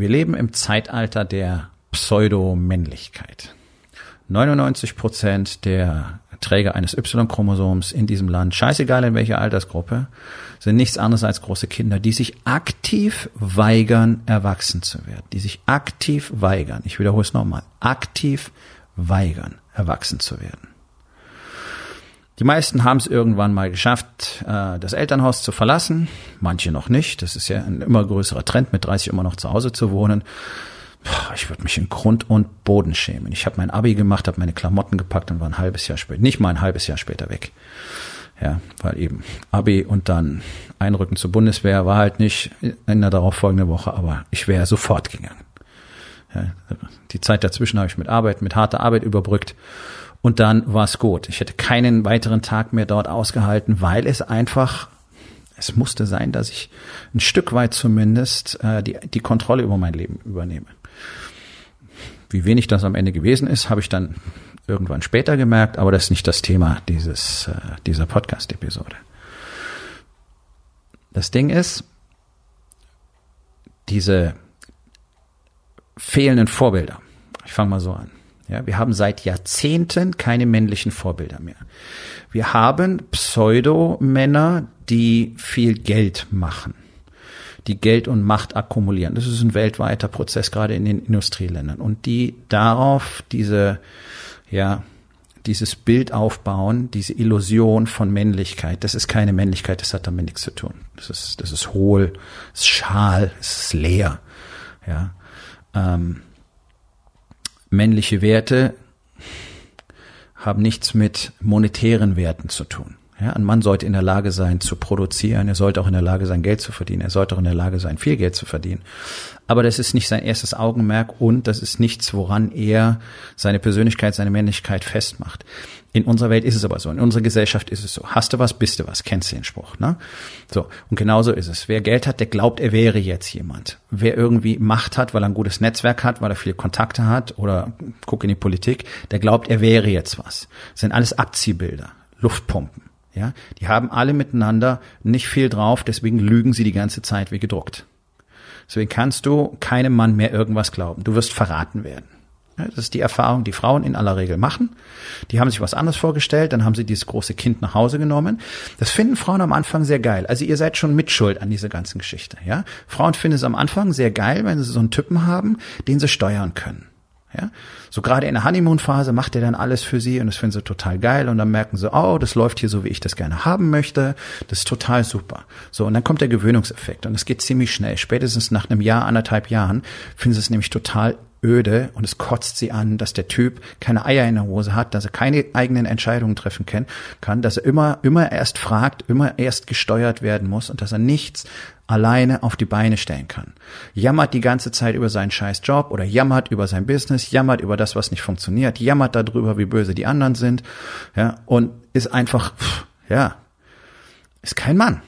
Wir leben im Zeitalter der Pseudomännlichkeit. 99 Prozent der Träger eines Y-Chromosoms in diesem Land, scheißegal in welcher Altersgruppe, sind nichts anderes als große Kinder, die sich aktiv weigern, erwachsen zu werden, die sich aktiv weigern, ich wiederhole es nochmal, aktiv weigern, erwachsen zu werden. Die meisten haben es irgendwann mal geschafft, äh, das Elternhaus zu verlassen, manche noch nicht. Das ist ja ein immer größerer Trend, mit 30 immer noch zu Hause zu wohnen. Ich würde mich in Grund und Boden schämen. Ich habe mein Abi gemacht, habe meine Klamotten gepackt und war ein halbes Jahr später, nicht mal ein halbes Jahr später weg. Ja, weil eben Abi und dann Einrücken zur Bundeswehr war halt nicht in der darauffolgenden Woche, aber ich wäre sofort gegangen. Ja, die Zeit dazwischen habe ich mit Arbeit, mit harter Arbeit überbrückt und dann war es gut. Ich hätte keinen weiteren Tag mehr dort ausgehalten, weil es einfach, es musste sein, dass ich ein Stück weit zumindest äh, die, die Kontrolle über mein Leben übernehme. Wie wenig das am Ende gewesen ist, habe ich dann irgendwann später gemerkt, aber das ist nicht das Thema dieses, äh, dieser Podcast-Episode. Das Ding ist, diese fehlenden Vorbilder. Ich fange mal so an. Ja, wir haben seit Jahrzehnten keine männlichen Vorbilder mehr. Wir haben Pseudo-Männer, die viel Geld machen, die Geld und Macht akkumulieren. Das ist ein weltweiter Prozess, gerade in den Industrieländern. Und die darauf diese, ja, dieses Bild aufbauen, diese Illusion von Männlichkeit. Das ist keine Männlichkeit, das hat damit nichts zu tun. Das ist, das ist hohl, das ist schal, das ist leer. Ja. Ähm, männliche Werte haben nichts mit monetären Werten zu tun. Ja, ein Mann sollte in der Lage sein zu produzieren, er sollte auch in der Lage sein, Geld zu verdienen, er sollte auch in der Lage sein, viel Geld zu verdienen. Aber das ist nicht sein erstes Augenmerk und das ist nichts, woran er seine Persönlichkeit, seine Männlichkeit festmacht. In unserer Welt ist es aber so, in unserer Gesellschaft ist es so. Hast du was, bist du was, kennst du den Spruch, ne? So, und genauso ist es. Wer Geld hat, der glaubt, er wäre jetzt jemand. Wer irgendwie Macht hat, weil er ein gutes Netzwerk hat, weil er viele Kontakte hat oder guck in die Politik, der glaubt, er wäre jetzt was. Das sind alles Abziehbilder, Luftpumpen. Ja, die haben alle miteinander nicht viel drauf, deswegen lügen sie die ganze Zeit wie gedruckt. Deswegen kannst du keinem Mann mehr irgendwas glauben. Du wirst verraten werden. Das ist die Erfahrung, die Frauen in aller Regel machen. Die haben sich was anderes vorgestellt, dann haben sie dieses große Kind nach Hause genommen. Das finden Frauen am Anfang sehr geil. Also ihr seid schon mitschuld an dieser ganzen Geschichte, ja? Frauen finden es am Anfang sehr geil, wenn sie so einen Typen haben, den sie steuern können. Ja? So gerade in der Honeymoon-Phase macht er dann alles für sie und das finden sie total geil und dann merken sie, oh, das läuft hier so, wie ich das gerne haben möchte. Das ist total super. So, und dann kommt der Gewöhnungseffekt und es geht ziemlich schnell. Spätestens nach einem Jahr, anderthalb Jahren finden sie es nämlich total öde und es kotzt sie an, dass der Typ keine Eier in der Hose hat, dass er keine eigenen Entscheidungen treffen kann, dass er immer, immer erst fragt, immer erst gesteuert werden muss und dass er nichts alleine auf die Beine stellen kann. Jammert die ganze Zeit über seinen scheiß Job oder jammert über sein Business, jammert über das, was nicht funktioniert, jammert darüber, wie böse die anderen sind, ja, und ist einfach, ja, ist kein Mann.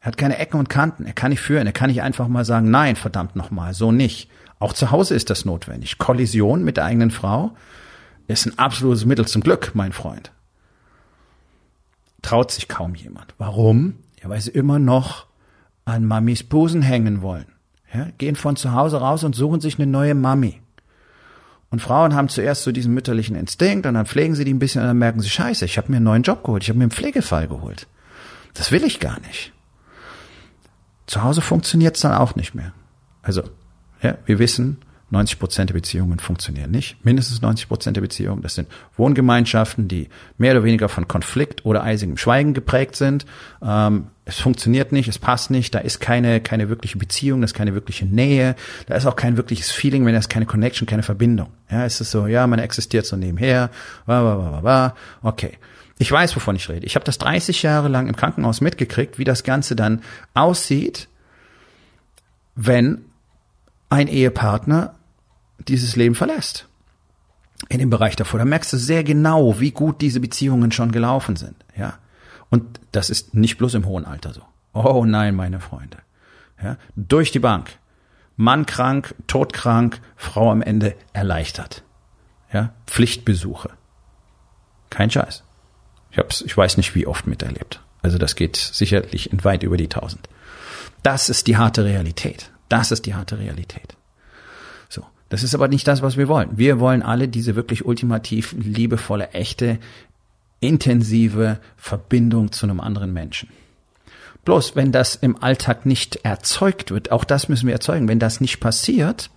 Er hat keine Ecken und Kanten, er kann nicht führen, er kann nicht einfach mal sagen, nein, verdammt nochmal, so nicht. Auch zu Hause ist das notwendig. Kollision mit der eigenen Frau ist ein absolutes Mittel zum Glück, mein Freund. Traut sich kaum jemand. Warum? Ja, weil sie immer noch an Mamis Busen hängen wollen. Ja, gehen von zu Hause raus und suchen sich eine neue Mami. Und Frauen haben zuerst so diesen mütterlichen Instinkt und dann pflegen sie die ein bisschen und dann merken sie, scheiße, ich habe mir einen neuen Job geholt, ich habe mir einen Pflegefall geholt. Das will ich gar nicht. Zu Hause funktioniert's dann auch nicht mehr. Also ja, wir wissen, 90 Prozent der Beziehungen funktionieren nicht. Mindestens 90 Prozent der Beziehungen. Das sind Wohngemeinschaften, die mehr oder weniger von Konflikt oder eisigem Schweigen geprägt sind. Ähm, es funktioniert nicht, es passt nicht, da ist keine, keine wirkliche Beziehung, da ist keine wirkliche Nähe, da ist auch kein wirkliches Feeling, wenn da ist keine Connection, keine Verbindung. Ja, es ist so, ja, man existiert so nebenher, wa, wa, wa, wa, wa. okay. Ich weiß, wovon ich rede. Ich habe das 30 Jahre lang im Krankenhaus mitgekriegt, wie das Ganze dann aussieht, wenn ein Ehepartner dieses Leben verlässt. In dem Bereich davor. Da merkst du sehr genau, wie gut diese Beziehungen schon gelaufen sind. Ja. Und das ist nicht bloß im hohen Alter so. Oh nein, meine Freunde. Ja. Durch die Bank. Mann krank, todkrank, Frau am Ende erleichtert. Ja. Pflichtbesuche. Kein Scheiß. Ich hab's, ich weiß nicht, wie oft miterlebt. Also das geht sicherlich in weit über die tausend. Das ist die harte Realität. Das ist die harte Realität. So. Das ist aber nicht das, was wir wollen. Wir wollen alle diese wirklich ultimativ liebevolle, echte, intensive Verbindung zu einem anderen Menschen. Bloß, wenn das im Alltag nicht erzeugt wird, auch das müssen wir erzeugen, wenn das nicht passiert,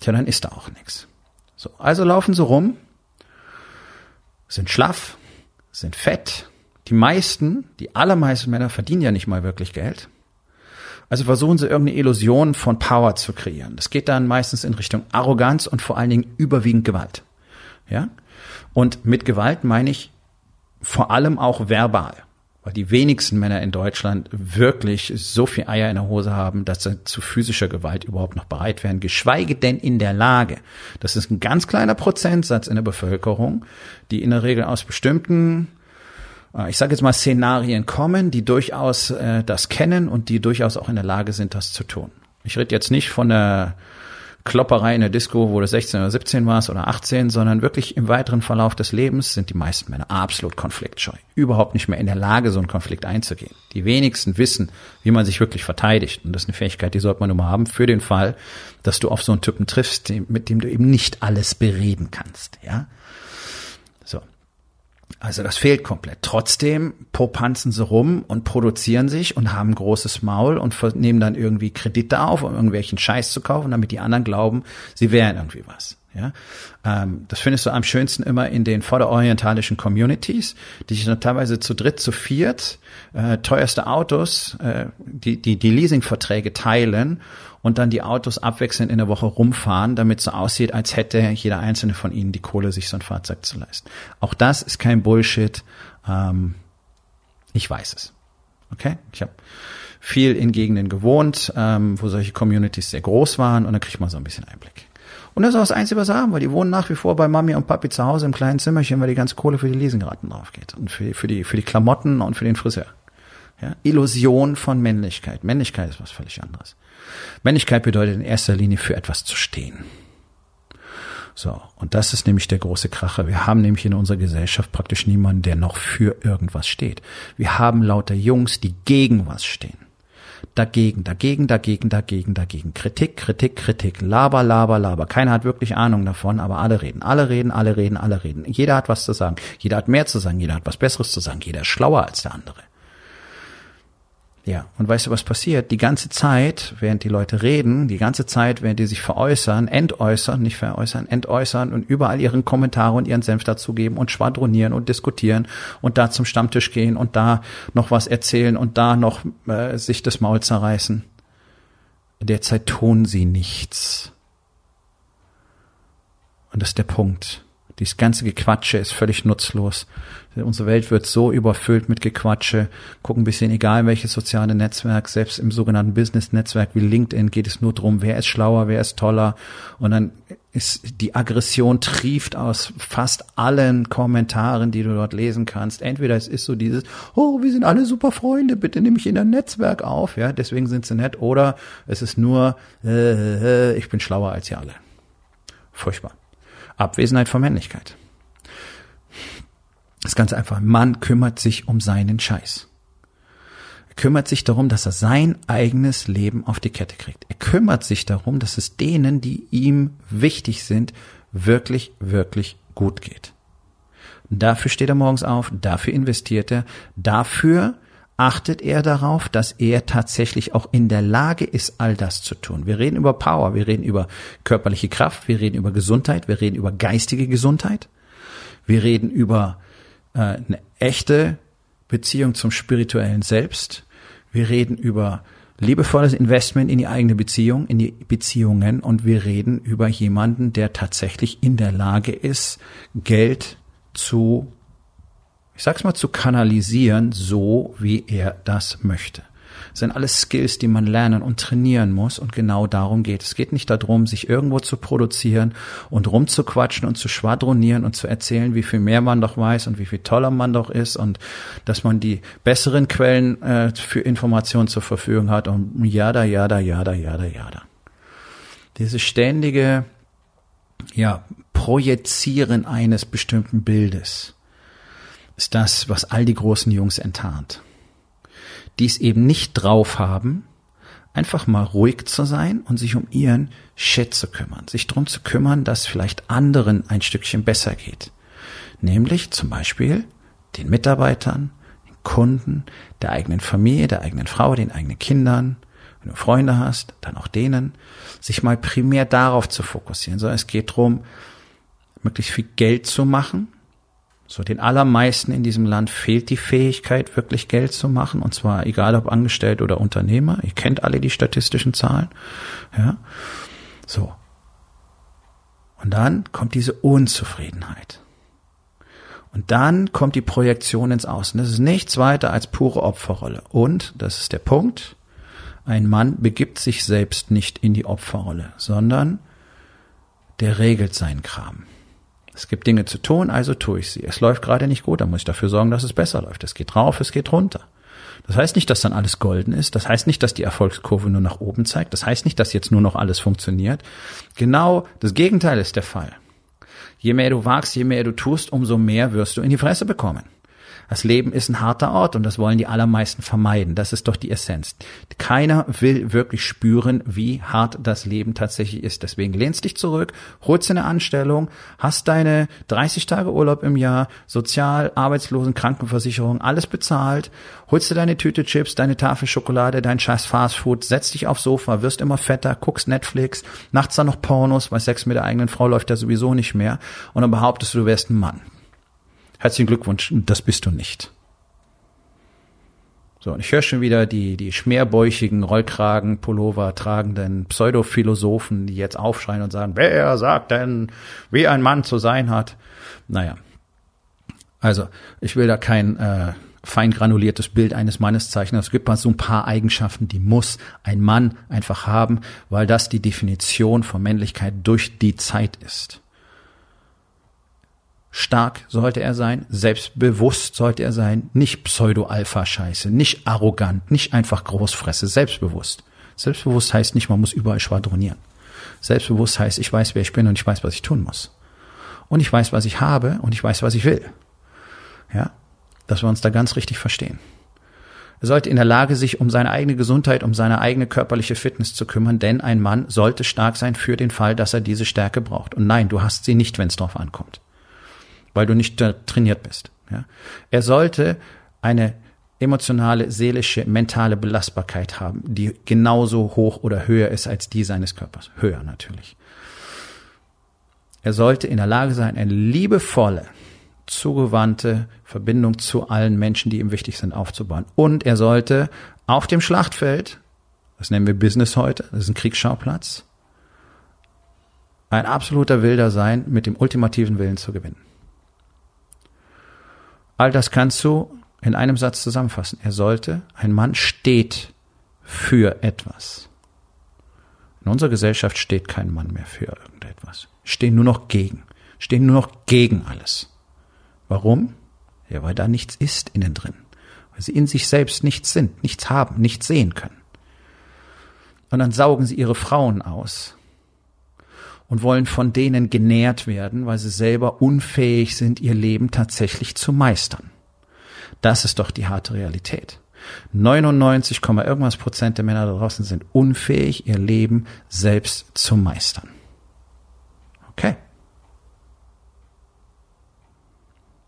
tja, dann ist da auch nichts. So, also laufen sie rum, sind schlaff, sind fett. Die meisten, die allermeisten Männer verdienen ja nicht mal wirklich Geld. Also versuchen sie irgendeine Illusion von Power zu kreieren. Das geht dann meistens in Richtung Arroganz und vor allen Dingen überwiegend Gewalt. Ja? Und mit Gewalt meine ich vor allem auch verbal. Weil die wenigsten Männer in Deutschland wirklich so viel Eier in der Hose haben, dass sie zu physischer Gewalt überhaupt noch bereit wären, geschweige denn in der Lage. Das ist ein ganz kleiner Prozentsatz in der Bevölkerung, die in der Regel aus bestimmten ich sage jetzt mal, Szenarien kommen, die durchaus äh, das kennen und die durchaus auch in der Lage sind, das zu tun. Ich rede jetzt nicht von der Klopperei in der Disco, wo du 16 oder 17 warst oder 18, sondern wirklich im weiteren Verlauf des Lebens sind die meisten Männer absolut konfliktscheu. Überhaupt nicht mehr in der Lage, so einen Konflikt einzugehen. Die wenigsten wissen, wie man sich wirklich verteidigt. Und das ist eine Fähigkeit, die sollte man immer haben für den Fall, dass du auf so einen Typen triffst, mit dem du eben nicht alles bereden kannst, ja. Also das fehlt komplett. Trotzdem popanzen sie rum und produzieren sich und haben großes Maul und nehmen dann irgendwie Kredite auf, um irgendwelchen Scheiß zu kaufen, damit die anderen glauben, sie wären irgendwie was. Ja, ähm, das findest du am schönsten immer in den vorderorientalischen Communities, die sich dann teilweise zu dritt, zu viert äh, teuerste Autos, äh, die die die Leasingverträge teilen und dann die Autos abwechselnd in der Woche rumfahren, damit so aussieht, als hätte jeder einzelne von ihnen die Kohle, sich so ein Fahrzeug zu leisten. Auch das ist kein Bullshit. Ähm, ich weiß es. Okay, ich habe viel in Gegenden gewohnt, ähm, wo solche Communities sehr groß waren und da kriegt man so ein bisschen Einblick. Und das ist auch das Einzige, was sie haben, weil die wohnen nach wie vor bei Mami und Papi zu Hause im kleinen Zimmerchen, weil die ganze Kohle für die Leasingraten drauf geht und für, für, die, für die Klamotten und für den Friseur. Ja? Illusion von Männlichkeit. Männlichkeit ist was völlig anderes. Männlichkeit bedeutet in erster Linie für etwas zu stehen. So, und das ist nämlich der große Kracher. Wir haben nämlich in unserer Gesellschaft praktisch niemanden, der noch für irgendwas steht. Wir haben lauter Jungs, die gegen was stehen. Dagegen, dagegen, dagegen, dagegen, dagegen. Kritik, Kritik, Kritik. Laber, laber, laber. Keiner hat wirklich Ahnung davon, aber alle reden. Alle reden, alle reden, alle reden. Jeder hat was zu sagen. Jeder hat mehr zu sagen. Jeder hat was Besseres zu sagen. Jeder ist schlauer als der andere. Ja, und weißt du, was passiert? Die ganze Zeit, während die Leute reden, die ganze Zeit, während die sich veräußern, entäußern, nicht veräußern, entäußern und überall ihren Kommentare und ihren Senf dazugeben und schwadronieren und diskutieren und da zum Stammtisch gehen und da noch was erzählen und da noch äh, sich das Maul zerreißen. Derzeit tun sie nichts. Und das ist der Punkt. Dieses ganze Gequatsche ist völlig nutzlos. Unsere Welt wird so überfüllt mit Gequatsche. Gucken ein bisschen, egal welches soziale Netzwerk, selbst im sogenannten Business-Netzwerk wie LinkedIn geht es nur drum, wer ist schlauer, wer ist toller. Und dann ist die Aggression trieft aus fast allen Kommentaren, die du dort lesen kannst. Entweder es ist so dieses, oh, wir sind alle super Freunde, bitte nimm mich in dein Netzwerk auf, ja, deswegen sind sie nett. Oder es ist nur, äh, ich bin schlauer als ihr alle. Furchtbar. Abwesenheit von Männlichkeit. Das ist ganz einfach. Mann kümmert sich um seinen Scheiß. Er kümmert sich darum, dass er sein eigenes Leben auf die Kette kriegt. Er kümmert sich darum, dass es denen, die ihm wichtig sind, wirklich, wirklich gut geht. Dafür steht er morgens auf, dafür investiert er, dafür achtet er darauf, dass er tatsächlich auch in der Lage ist, all das zu tun. Wir reden über Power, wir reden über körperliche Kraft, wir reden über Gesundheit, wir reden über geistige Gesundheit, wir reden über äh, eine echte Beziehung zum spirituellen Selbst, wir reden über liebevolles Investment in die eigene Beziehung, in die Beziehungen. Und wir reden über jemanden, der tatsächlich in der Lage ist, Geld zu ich sag's mal, zu kanalisieren, so wie er das möchte. Das sind alles Skills, die man lernen und trainieren muss und genau darum geht. Es geht nicht darum, sich irgendwo zu produzieren und rumzuquatschen und zu schwadronieren und zu erzählen, wie viel mehr man doch weiß und wie viel toller man doch ist und dass man die besseren Quellen äh, für Informationen zur Verfügung hat und jada, jada, jada, jada, jada. Diese ständige, ja, Projizieren eines bestimmten Bildes ist das, was all die großen Jungs enttarnt. Die es eben nicht drauf haben, einfach mal ruhig zu sein und sich um ihren Shit zu kümmern, sich drum zu kümmern, dass vielleicht anderen ein Stückchen besser geht. Nämlich zum Beispiel den Mitarbeitern, den Kunden, der eigenen Familie, der eigenen Frau, den eigenen Kindern, wenn du Freunde hast, dann auch denen, sich mal primär darauf zu fokussieren, sondern es geht darum, möglichst viel Geld zu machen, so den allermeisten in diesem Land fehlt die Fähigkeit, wirklich Geld zu machen, und zwar egal ob Angestellte oder Unternehmer. Ihr kennt alle die statistischen Zahlen. Ja. So. Und dann kommt diese Unzufriedenheit. Und dann kommt die Projektion ins Außen. Das ist nichts weiter als pure Opferrolle. Und, das ist der Punkt, ein Mann begibt sich selbst nicht in die Opferrolle, sondern der regelt seinen Kram. Es gibt Dinge zu tun, also tue ich sie. Es läuft gerade nicht gut, dann muss ich dafür sorgen, dass es besser läuft. Es geht rauf, es geht runter. Das heißt nicht, dass dann alles golden ist. Das heißt nicht, dass die Erfolgskurve nur nach oben zeigt. Das heißt nicht, dass jetzt nur noch alles funktioniert. Genau das Gegenteil ist der Fall. Je mehr du wagst, je mehr du tust, umso mehr wirst du in die Fresse bekommen. Das Leben ist ein harter Ort und das wollen die allermeisten vermeiden. Das ist doch die Essenz. Keiner will wirklich spüren, wie hart das Leben tatsächlich ist. Deswegen lehnst dich zurück, holst eine Anstellung, hast deine 30 Tage Urlaub im Jahr, Sozial-, Arbeitslosen-, Krankenversicherung, alles bezahlt, holst dir deine Tüte Chips, deine Tafel Schokolade, dein scheiß Fastfood, setzt dich aufs Sofa, wirst immer fetter, guckst Netflix, nachts dann noch Pornos, weil Sex mit der eigenen Frau läuft ja sowieso nicht mehr und dann behauptest du, du wärst ein Mann. Herzlichen Glückwunsch, das bist du nicht. So, und ich höre schon wieder die, die schmerbäuchigen Rollkragen, Pullover tragenden Pseudophilosophen, die jetzt aufschreien und sagen, wer sagt denn, wie ein Mann zu sein hat? Naja. Also, ich will da kein äh, fein granuliertes Bild eines Mannes zeichnen. Es gibt mal so ein paar Eigenschaften, die muss ein Mann einfach haben, weil das die Definition von Männlichkeit durch die Zeit ist. Stark sollte er sein, selbstbewusst sollte er sein, nicht Pseudo-Alpha-Scheiße, nicht arrogant, nicht einfach Großfresse, selbstbewusst. Selbstbewusst heißt nicht, man muss überall schwadronieren. Selbstbewusst heißt, ich weiß, wer ich bin und ich weiß, was ich tun muss. Und ich weiß, was ich habe und ich weiß, was ich will. Ja, dass wir uns da ganz richtig verstehen. Er sollte in der Lage sich um seine eigene Gesundheit, um seine eigene körperliche Fitness zu kümmern, denn ein Mann sollte stark sein für den Fall, dass er diese Stärke braucht. Und nein, du hast sie nicht, wenn es drauf ankommt weil du nicht trainiert bist. Ja? Er sollte eine emotionale, seelische, mentale Belastbarkeit haben, die genauso hoch oder höher ist als die seines Körpers. Höher natürlich. Er sollte in der Lage sein, eine liebevolle, zugewandte Verbindung zu allen Menschen, die ihm wichtig sind, aufzubauen. Und er sollte auf dem Schlachtfeld, das nennen wir Business heute, das ist ein Kriegsschauplatz, ein absoluter Wilder sein, mit dem ultimativen Willen zu gewinnen. All das kannst du in einem Satz zusammenfassen. Er sollte, ein Mann steht für etwas. In unserer Gesellschaft steht kein Mann mehr für irgendetwas. Stehen nur noch gegen. Stehen nur noch gegen alles. Warum? Ja, weil da nichts ist innen drin. Weil sie in sich selbst nichts sind, nichts haben, nichts sehen können. Und dann saugen sie ihre Frauen aus und wollen von denen genährt werden, weil sie selber unfähig sind, ihr Leben tatsächlich zu meistern. Das ist doch die harte Realität. 99, irgendwas Prozent der Männer da draußen sind unfähig, ihr Leben selbst zu meistern. Okay.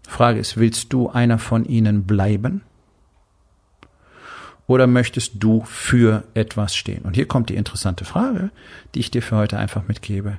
Frage ist, willst du einer von ihnen bleiben? Oder möchtest du für etwas stehen? Und hier kommt die interessante Frage, die ich dir für heute einfach mitgebe.